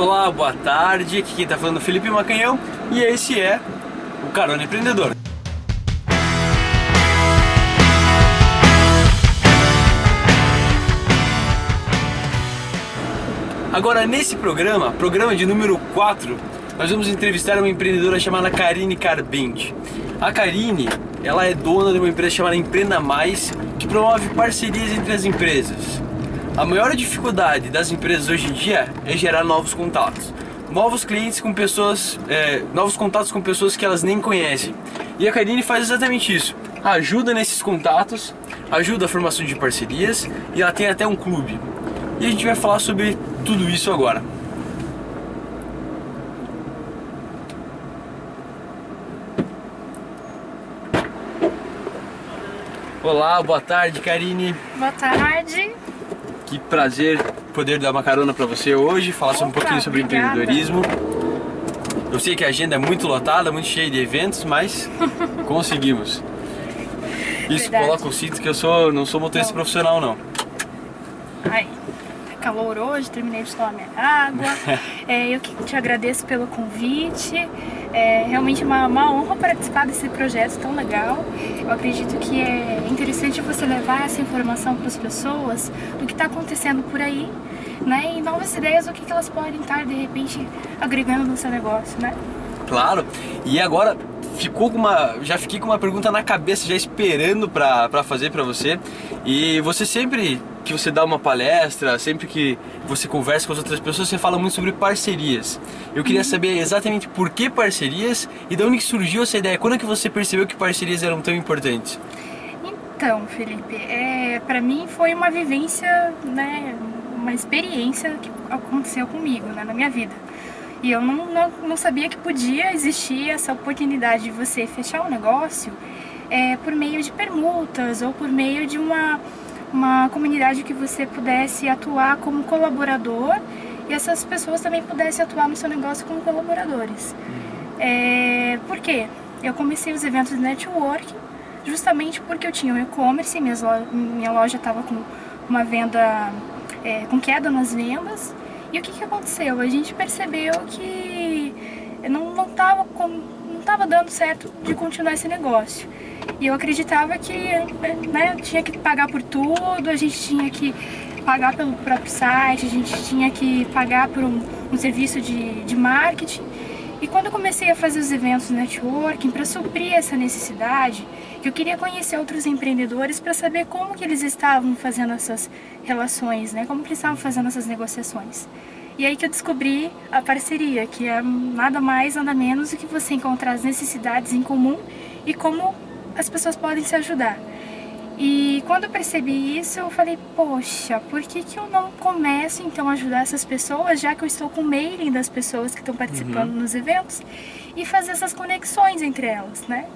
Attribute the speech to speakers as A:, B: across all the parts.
A: Olá, boa tarde. Aqui quem tá falando é Felipe Macanhão e esse é o Carona Empreendedor. Agora, nesse programa, programa de número 4, nós vamos entrevistar uma empreendedora chamada Karine Carbente. A Karine, ela é dona de uma empresa chamada Empreenda Mais, que promove parcerias entre as empresas. A maior dificuldade das empresas hoje em dia é gerar novos contatos. Novos clientes com pessoas, é, novos contatos com pessoas que elas nem conhecem. E a Karine faz exatamente isso. Ajuda nesses contatos, ajuda a formação de parcerias e ela tem até um clube. E a gente vai falar sobre tudo isso agora. Olá, boa tarde, Karine.
B: Boa tarde.
A: Que prazer poder dar uma carona para você hoje, falar Opa, um pouquinho sobre obrigada. empreendedorismo. Eu sei que a agenda é muito lotada, muito cheia de eventos, mas conseguimos. Isso, Verdade. coloca o cinto que eu sou, não sou motorista não. profissional não.
B: Ai calor hoje, terminei de tomar minha água. é, eu que te agradeço pelo convite. É realmente uma, uma honra participar desse projeto tão legal. Eu acredito que é interessante você levar essa informação para as pessoas do que está acontecendo por aí, né? E novas ideias do que, que elas podem estar de repente agregando no seu negócio, né?
A: Claro. E agora ficou com uma, já fiquei com uma pergunta na cabeça já esperando para fazer para você. E você sempre que você dá uma palestra, sempre que você conversa com as outras pessoas, você fala muito sobre parcerias. Eu queria uhum. saber exatamente por que parcerias e de onde que surgiu essa ideia. Quando é que você percebeu que parcerias eram tão importantes?
B: Então, Felipe, é, para mim foi uma vivência, né, uma experiência que aconteceu comigo, né, na minha vida. E eu não, não, não sabia que podia existir essa oportunidade de você fechar um negócio é, por meio de permutas ou por meio de uma uma comunidade que você pudesse atuar como colaborador e essas pessoas também pudessem atuar no seu negócio como colaboradores. É, por quê? Eu comecei os eventos de networking justamente porque eu tinha um e-commerce, minha loja estava com uma venda, é, com queda nas vendas. E o que, que aconteceu? A gente percebeu que não estava não estava dando certo de continuar esse negócio. E eu acreditava que né, tinha que pagar por tudo, a gente tinha que pagar pelo próprio site, a gente tinha que pagar por um, um serviço de, de marketing. E quando eu comecei a fazer os eventos networking para suprir essa necessidade, eu queria conhecer outros empreendedores para saber como que eles estavam fazendo essas relações, né? Como que eles estavam fazendo essas negociações. E aí que eu descobri a parceria, que é nada mais, nada menos do que você encontrar as necessidades em comum e como as pessoas podem se ajudar. E quando eu percebi isso, eu falei, poxa, por que, que eu não começo então a ajudar essas pessoas, já que eu estou com o mailing das pessoas que estão participando uhum. nos eventos, e fazer essas conexões entre elas, né?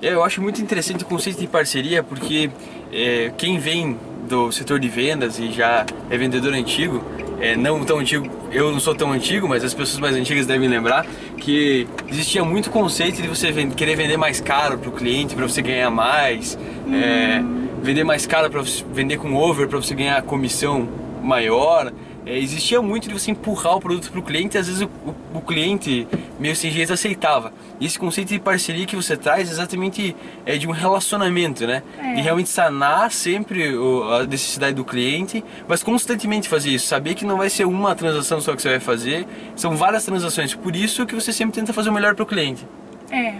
A: É, eu acho muito interessante o conceito de parceria, porque é, quem vem do setor de vendas e já é vendedor antigo, é, não tão antigo, eu não sou tão antigo, mas as pessoas mais antigas devem lembrar que existia muito conceito de você vend querer vender mais caro para o cliente para você ganhar mais, é, uhum. é, vender mais caro para vender com over para você ganhar comissão maior é, existia muito de você empurrar o produto para o cliente e às vezes o, o, o, cliente meio sem jeito aceitava. E esse conceito de parceria que você traz é exatamente é de um relacionamento, né? É. De realmente sanar sempre o, a necessidade do cliente, mas constantemente fazer isso. Saber que não vai ser uma transação só que você vai fazer, são várias transações. Por isso que você sempre tenta fazer o melhor para o cliente.
B: É,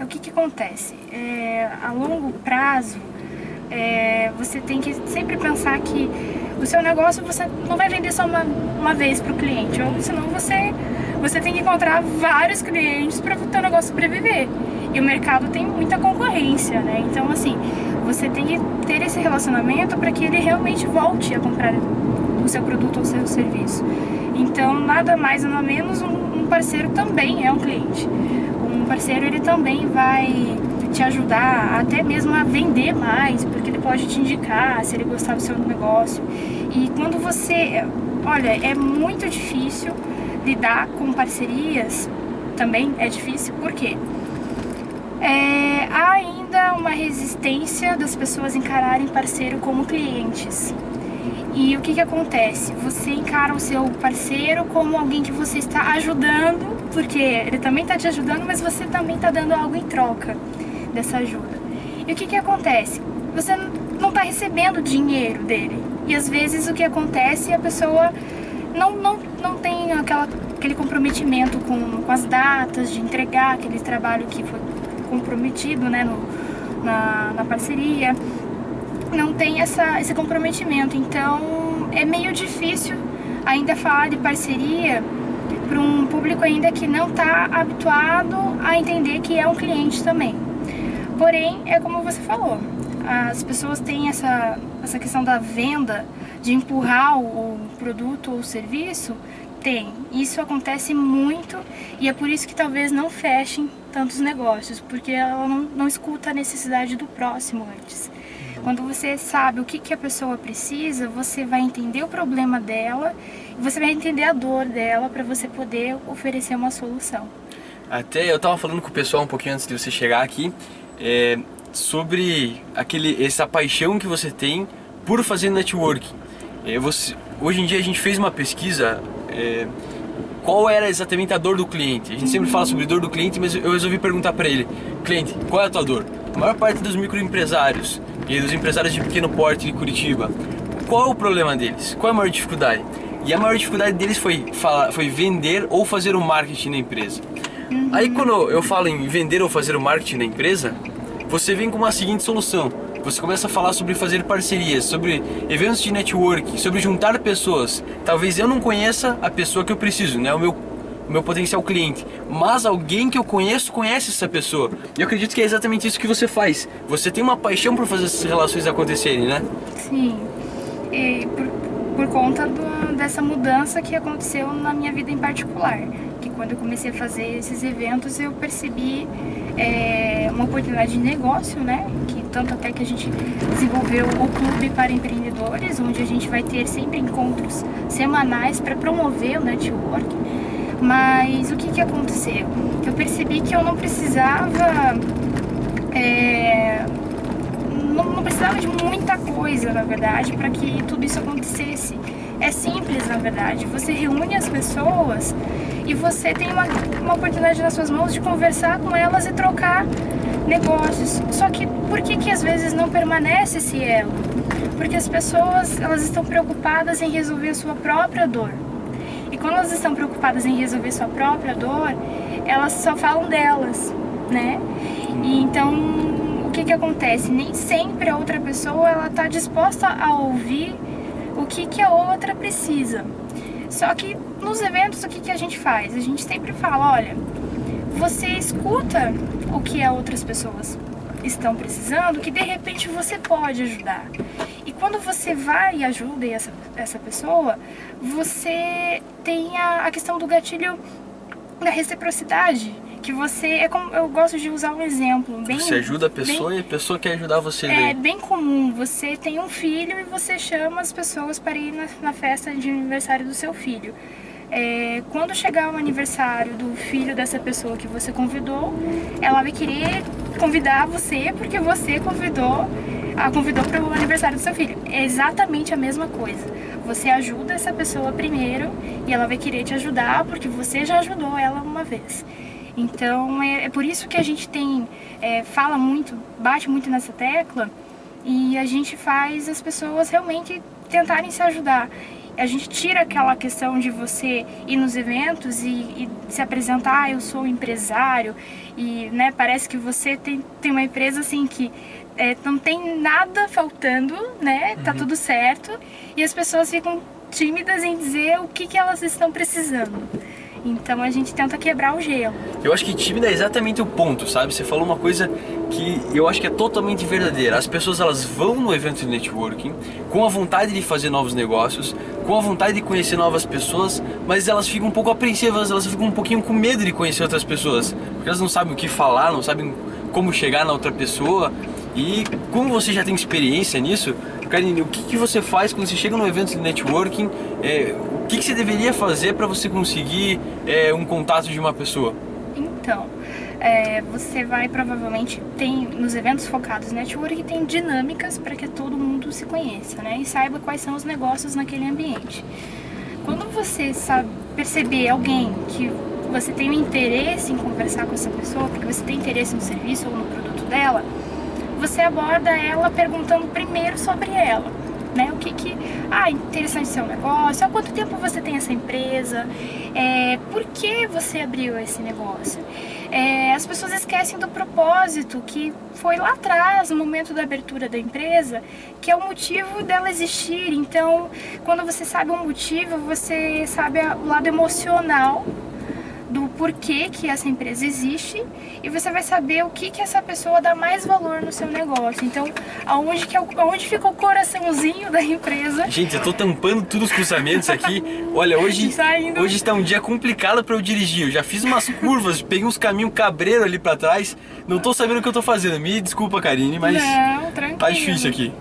B: o que, que acontece? É, a longo prazo, é, você tem que sempre pensar que o seu negócio você não vai vender só uma, uma vez para o cliente, ou senão você, você tem que encontrar vários clientes para o seu negócio sobreviver. E o mercado tem muita concorrência, né? Então, assim, você tem que ter esse relacionamento para que ele realmente volte a comprar o seu produto ou o seu serviço. Então, nada mais nada menos, um parceiro também é um cliente. Um parceiro, ele também vai te ajudar até mesmo a vender mais, porque ele pode te indicar se ele gostar do seu negócio. E quando você, olha, é muito difícil lidar com parcerias, também é difícil, porque é, há ainda uma resistência das pessoas encararem parceiro como clientes. E o que, que acontece? Você encara o seu parceiro como alguém que você está ajudando, porque ele também está te ajudando, mas você também está dando algo em troca dessa ajuda. E o que, que acontece? Você não está recebendo dinheiro dele. E às vezes o que acontece é a pessoa não, não, não tem aquela, aquele comprometimento com, com as datas de entregar aquele trabalho que foi comprometido né, no, na, na parceria não tem essa, esse comprometimento. Então é meio difícil ainda falar de parceria para um público ainda que não está habituado a entender que é um cliente também. Porém, é como você falou, as pessoas têm essa, essa questão da venda, de empurrar o, produto ou o serviço, tem. Isso acontece muito e é por isso que talvez não fechem tantos negócios, porque ela não, não escuta a necessidade do próximo antes. Quando você sabe o que, que a pessoa precisa, você vai entender o problema dela e você vai entender a dor dela para você poder oferecer uma solução.
A: Até eu estava falando com o pessoal um pouquinho antes de você chegar aqui é, sobre aquele, essa paixão que você tem por fazer networking. É, você, hoje em dia a gente fez uma pesquisa é, qual era exatamente a dor do cliente. A gente sempre fala sobre dor do cliente, mas eu resolvi perguntar para ele, cliente, qual é a tua dor? A maior parte dos microempresários e dos empresários de pequeno porte de Curitiba, qual é o problema deles? Qual é a maior dificuldade? E a maior dificuldade deles foi, falar, foi vender ou fazer o marketing na empresa. Aí quando eu falo em vender ou fazer o marketing na empresa, você vem com uma seguinte solução. Você começa a falar sobre fazer parcerias, sobre eventos de network, sobre juntar pessoas. Talvez eu não conheça a pessoa que eu preciso, né? O meu o meu potencial cliente, mas alguém que eu conheço conhece essa pessoa. E eu acredito que é exatamente isso que você faz. Você tem uma paixão por fazer essas relações acontecerem, né?
B: Sim. E por, por conta do, dessa mudança que aconteceu na minha vida em particular. Que quando eu comecei a fazer esses eventos eu percebi é, uma oportunidade de negócio, né? Que tanto até que a gente desenvolveu o Clube para Empreendedores, onde a gente vai ter sempre encontros semanais para promover o network mas o que, que aconteceu? Eu percebi que eu não precisava. É, não, não precisava de muita coisa, na verdade, para que tudo isso acontecesse. É simples, na verdade. Você reúne as pessoas e você tem uma, uma oportunidade nas suas mãos de conversar com elas e trocar negócios. Só que por que, que às vezes não permanece esse elo? Porque as pessoas elas estão preocupadas em resolver a sua própria dor. E quando elas estão preocupadas em resolver sua própria dor, elas só falam delas, né? E então, o que que acontece? Nem sempre a outra pessoa ela tá disposta a ouvir o que que a outra precisa. Só que nos eventos o que que a gente faz? A gente sempre fala, olha, você escuta o que as outras pessoas estão precisando, que de repente você pode ajudar. E quando você vai e ajuda essa, essa pessoa, você tem a, a questão do gatilho da reciprocidade que você é como eu gosto de usar um exemplo bem
A: você ajuda a pessoa bem, e a pessoa quer ajudar você
B: é daí. bem comum você tem um filho e você chama as pessoas para ir na, na festa de aniversário do seu filho é, quando chegar o aniversário do filho dessa pessoa que você convidou ela vai querer convidar você porque você convidou a convidou para o aniversário do seu filho. É exatamente a mesma coisa. Você ajuda essa pessoa primeiro e ela vai querer te ajudar porque você já ajudou ela uma vez. Então é, é por isso que a gente tem é, fala muito, bate muito nessa tecla e a gente faz as pessoas realmente tentarem se ajudar a gente tira aquela questão de você ir nos eventos e, e se apresentar, ah, eu sou empresário e né, parece que você tem, tem uma empresa assim que é, não tem nada faltando, né? Tá uhum. tudo certo e as pessoas ficam tímidas em dizer o que, que elas estão precisando. Então a gente tenta quebrar o gelo.
A: Eu acho que tímida é exatamente o ponto, sabe? Você falou uma coisa que eu acho que é totalmente verdadeira. As pessoas elas vão no evento de networking com a vontade de fazer novos negócios, com a vontade de conhecer novas pessoas, mas elas ficam um pouco apreensivas, elas ficam um pouquinho com medo de conhecer outras pessoas, porque elas não sabem o que falar, não sabem como chegar na outra pessoa. E como você já tem experiência nisso, Karine, o que, que você faz quando você chega num evento de networking? É, o que, que você deveria fazer para você conseguir é, um contato de uma pessoa?
B: Então, é, você vai provavelmente tem nos eventos focados em network tem dinâmicas para que todo mundo se conheça, né? E saiba quais são os negócios naquele ambiente. Quando você sabe perceber alguém que você tem um interesse em conversar com essa pessoa, porque você tem interesse no serviço ou no produto dela, você aborda ela perguntando primeiro sobre ela né? O que que, ah, interessante seu negócio, há quanto tempo você tem essa empresa, é, por que você abriu esse negócio? É, as pessoas esquecem do propósito que foi lá atrás, no momento da abertura da empresa, que é o motivo dela existir. Então, quando você sabe o motivo, você sabe o lado emocional do porquê que essa empresa existe e você vai saber o que que essa pessoa dá mais valor no seu negócio. Então, aonde, que é, aonde fica o coraçãozinho da empresa.
A: Gente, eu tô tampando todos os cruzamentos aqui. Olha, hoje, hoje está um dia complicado para eu dirigir. Eu já fiz umas curvas, peguei uns caminhos cabreiro ali para trás. Não tô sabendo o que eu tô fazendo. Me desculpa, Karine, mas
B: Não, tranquilo.
A: tá difícil aqui.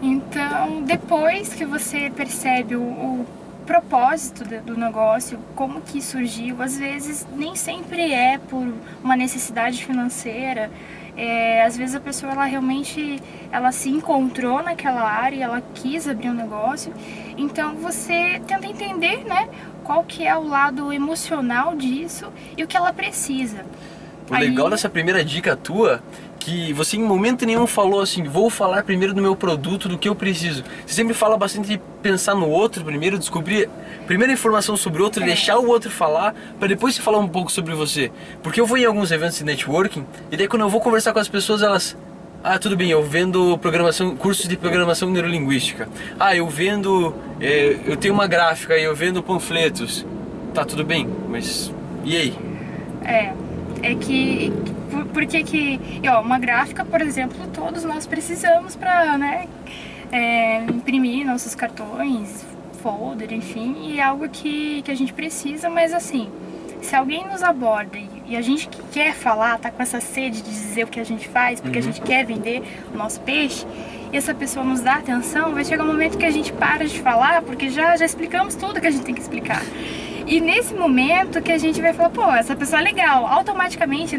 B: Então, depois que você percebe o, o propósito do negócio, como que surgiu, às vezes nem sempre é por uma necessidade financeira, é, às vezes a pessoa ela realmente ela se encontrou naquela área, ela quis abrir um negócio, então você tenta entender, né, qual que é o lado emocional disso e o que ela precisa.
A: O legal Aí... dessa primeira dica tua que você em momento nenhum falou assim, vou falar primeiro do meu produto, do que eu preciso. Você sempre fala bastante de pensar no outro primeiro, descobrir primeira informação sobre o outro, é. deixar o outro falar, para depois você falar um pouco sobre você. Porque eu vou em alguns eventos de networking, e daí quando eu vou conversar com as pessoas, elas ah, tudo bem, eu vendo programação, cursos de programação neurolinguística. Ah, eu vendo, é, eu tenho uma gráfica e eu vendo panfletos. Tá, tudo bem, mas e aí?
B: É, é que por, por que que, ó, uma gráfica, por exemplo, todos nós precisamos para, né, é, imprimir nossos cartões, folder, enfim, e é algo que, que a gente precisa, mas assim, se alguém nos aborda e, e, a gente quer falar, tá com essa sede de dizer o que a gente faz, porque uhum. a gente quer vender o nosso peixe, e essa pessoa nos dá atenção, vai chegar um momento que a gente para de falar, porque já, já explicamos tudo que a gente tem que explicar. E nesse momento que a gente vai falar, pô, essa pessoa é legal, automaticamente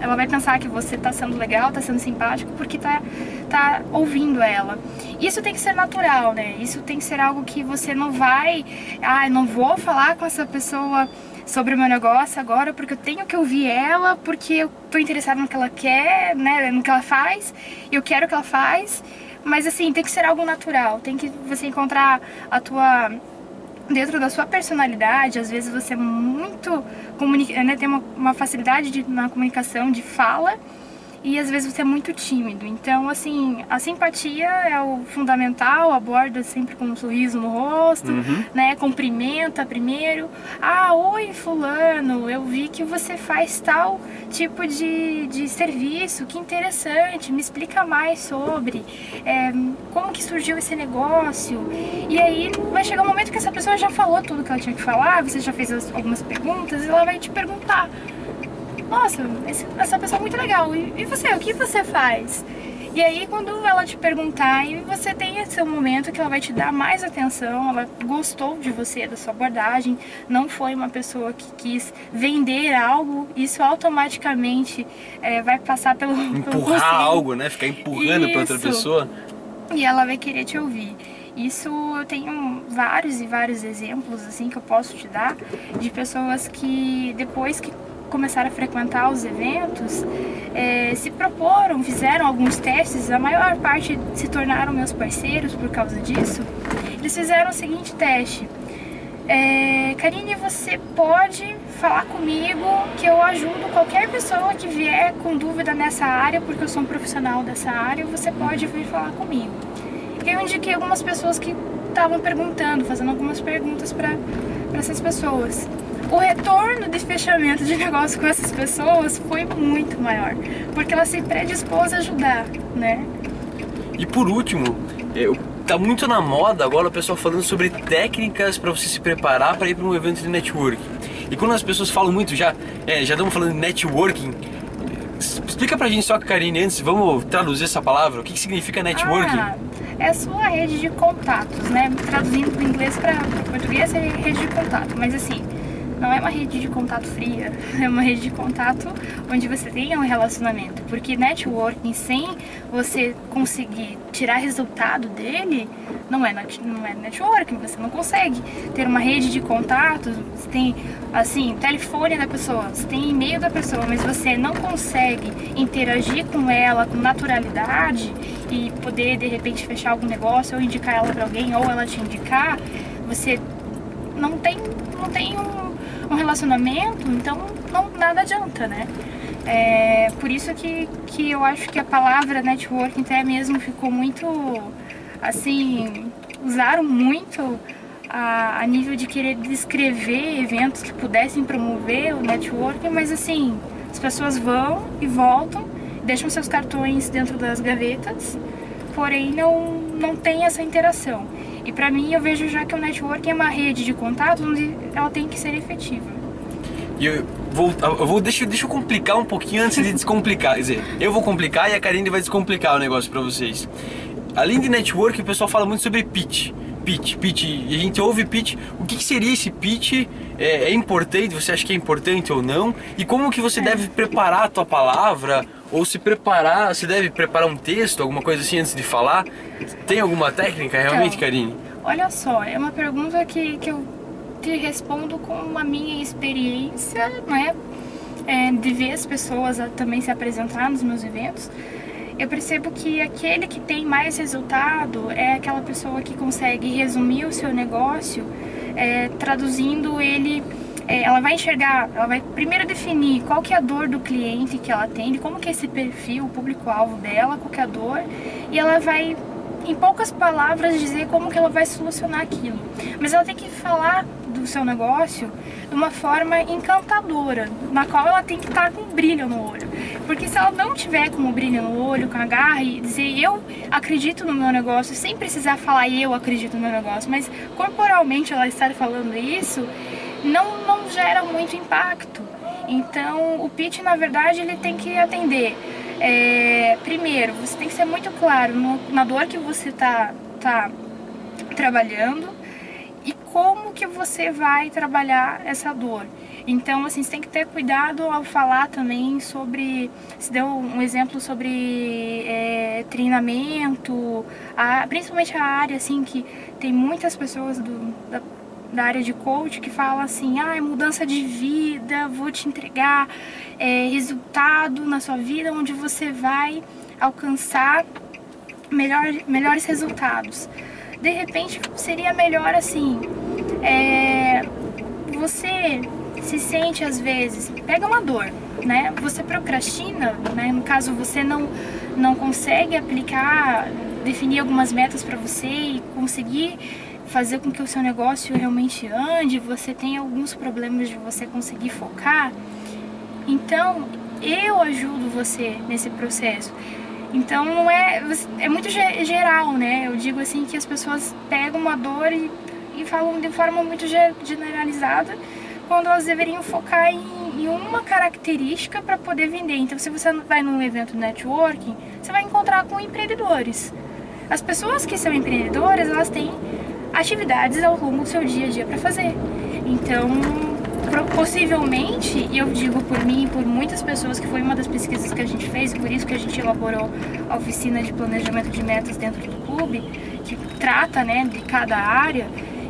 B: ela vai pensar que você tá sendo legal, tá sendo simpático, porque tá, tá ouvindo ela. Isso tem que ser natural, né? Isso tem que ser algo que você não vai, ah, não vou falar com essa pessoa sobre o meu negócio agora porque eu tenho que ouvir ela, porque eu tô interessada no que ela quer, né, no que ela faz, eu quero que ela faz. Mas assim, tem que ser algo natural, tem que você encontrar a tua dentro da sua personalidade, às vezes você é muito comunica, né, tem uma, uma facilidade de, na comunicação de fala e às vezes você é muito tímido. Então, assim, a simpatia é o fundamental, aborda sempre com um sorriso no rosto, uhum. né? Cumprimenta primeiro. Ah, oi fulano, eu vi que você faz tal tipo de, de serviço, que interessante, me explica mais sobre é, como que surgiu esse negócio. E aí vai chegar um momento que essa pessoa já falou tudo que ela tinha que falar, você já fez algumas perguntas e ela vai te perguntar nossa, essa pessoa é muito legal, e você, o que você faz? E aí quando ela te perguntar, e você tem esse momento que ela vai te dar mais atenção, ela gostou de você, da sua abordagem, não foi uma pessoa que quis vender algo, isso automaticamente é, vai passar pelo
A: Empurrar pelo algo, né? Ficar empurrando para outra pessoa.
B: E ela vai querer te ouvir. Isso eu tenho vários e vários exemplos assim que eu posso te dar de pessoas que depois que começaram a frequentar os eventos, é, se proporam, fizeram alguns testes, a maior parte se tornaram meus parceiros por causa disso. Eles fizeram o seguinte teste. É, Karine, você pode falar comigo que eu ajudo qualquer pessoa que vier com dúvida nessa área, porque eu sou um profissional dessa área, você pode vir falar comigo. Eu indiquei algumas pessoas que estavam perguntando, fazendo algumas perguntas para essas pessoas o retorno de fechamento de negócio com essas pessoas foi muito maior, porque ela se predispôs a ajudar, né?
A: E por último, é, tá muito na moda agora o pessoal falando sobre técnicas para você se preparar para ir para um evento de networking. E quando as pessoas falam muito, já, é, já estamos falando de networking, explica pra gente só, Karine, antes, vamos traduzir essa palavra, o que, que significa networking? Ah,
B: é a sua rede de contatos, né? Traduzindo do inglês para português é rede de contato, mas assim, não é uma rede de contato fria, é uma rede de contato onde você tenha um relacionamento. Porque networking sem você conseguir tirar resultado dele, não é, não é networking, você não consegue ter uma rede de contatos, você tem assim, telefone da pessoa, você tem e-mail da pessoa, mas você não consegue interagir com ela com naturalidade e poder de repente fechar algum negócio ou indicar ela para alguém ou ela te indicar, você não tem, não tem um, um relacionamento, então não, nada adianta, né? É, por isso que, que eu acho que a palavra networking até mesmo ficou muito, assim, usaram muito a, a nível de querer descrever eventos que pudessem promover o networking, mas assim, as pessoas vão e voltam, deixam seus cartões dentro das gavetas, porém não, não tem essa interação. E para mim eu vejo já que o networking é uma rede de contatos onde ela tem que ser efetiva.
A: E eu vou, eu vou deixa, deixa eu complicar um pouquinho antes de descomplicar. Quer dizer, eu vou complicar e a Karine vai descomplicar o negócio para vocês. Além de network, o pessoal fala muito sobre pitch. Pitch, pitch, e a gente ouve pitch. O que, que seria esse pitch? É, é, importante? Você acha que é importante ou não? E como que você é. deve preparar a tua palavra? Ou se preparar, você deve preparar um texto, alguma coisa assim antes de falar? Tem alguma técnica realmente, então, Karine?
B: Olha só, é uma pergunta que, que eu te respondo com a minha experiência, né? É, de ver as pessoas também se apresentar nos meus eventos. Eu percebo que aquele que tem mais resultado é aquela pessoa que consegue resumir o seu negócio, é, traduzindo ele é, ela vai enxergar, ela vai primeiro definir qual que é a dor do cliente que ela tem, como que é esse perfil, o público-alvo dela, qual que é a dor, e ela vai em poucas palavras dizer como que ela vai solucionar aquilo. Mas ela tem que falar do seu negócio de uma forma encantadora, na qual ela tem que estar com brilho no olho. Porque se ela não tiver com o brilho no olho, com a garra e dizer eu acredito no meu negócio, sem precisar falar eu acredito no meu negócio, mas corporalmente ela estar falando isso, não, não gera muito impacto. Então o pitch na verdade ele tem que atender é, primeiro, você tem que ser muito claro no, na dor que você está tá trabalhando como que você vai trabalhar essa dor. Então, assim, você tem que ter cuidado ao falar também sobre, se deu um exemplo sobre é, treinamento, a, principalmente a área, assim, que tem muitas pessoas do, da da área de coach que fala assim, ah, mudança de vida, vou te entregar é, resultado na sua vida onde você vai alcançar melhor, melhores resultados. De repente seria melhor assim, é, você se sente às vezes, pega uma dor, né? Você procrastina, né? No caso você não não consegue aplicar, definir algumas metas para você e conseguir fazer com que o seu negócio realmente ande, você tem alguns problemas de você conseguir focar, então eu ajudo você nesse processo. Então não é, é muito geral, né? Eu digo assim que as pessoas pegam uma dor e, e falam de forma muito generalizada, quando elas deveriam focar em, em uma característica para poder vender. Então se você vai num evento networking, você vai encontrar com empreendedores. As pessoas que são empreendedoras, elas têm atividades ao longo do seu dia a dia para fazer. Então, possivelmente, e eu digo por mim e por muitas pessoas que foi uma das pesquisas que a gente fez, por isso que a gente elaborou a oficina de planejamento de metas dentro do clube, que trata né, de cada área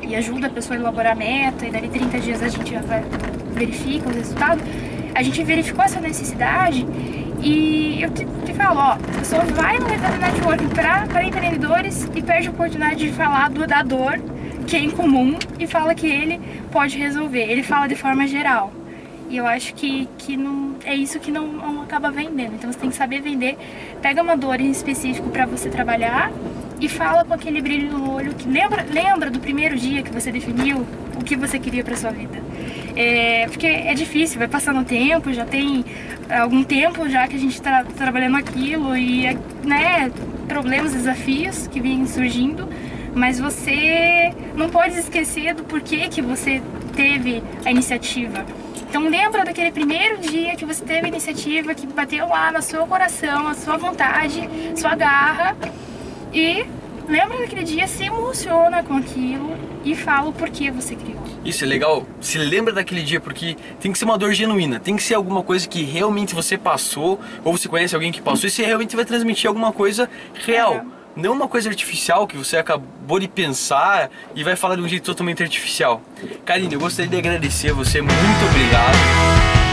B: e ajuda a pessoa a elaborar a meta, e dali 30 dias a gente verifica o resultado. A gente verificou essa necessidade e eu te, te falo, ó, a pessoa vai no evento networking para empreendedores e perde a oportunidade de falar do, da dor que é incomum e fala que ele pode resolver. Ele fala de forma geral. E eu acho que, que não, é isso que não, não acaba vendendo. Então você tem que saber vender. Pega uma dor em específico para você trabalhar e fala com aquele brilho no olho que lembra, lembra do primeiro dia que você definiu o que você queria para sua vida. É, porque é difícil, vai passando o tempo, já tem algum tempo já que a gente está trabalhando aquilo e né, problemas, desafios que vêm surgindo, mas você não pode esquecer do porquê que você teve a iniciativa. Então lembra daquele primeiro dia que você teve a iniciativa, que bateu lá no seu coração, a sua vontade, sua garra e lembra daquele dia, se emociona com aquilo e fala o porquê você criou.
A: Isso é legal. Se lembra daquele dia porque tem que ser uma dor genuína, tem que ser alguma coisa que realmente você passou ou você conhece alguém que passou e você realmente vai transmitir alguma coisa real.
B: É.
A: Não uma coisa artificial que você acabou de pensar e vai falar de um jeito totalmente artificial. Karine, eu gostaria de agradecer a você, muito obrigado.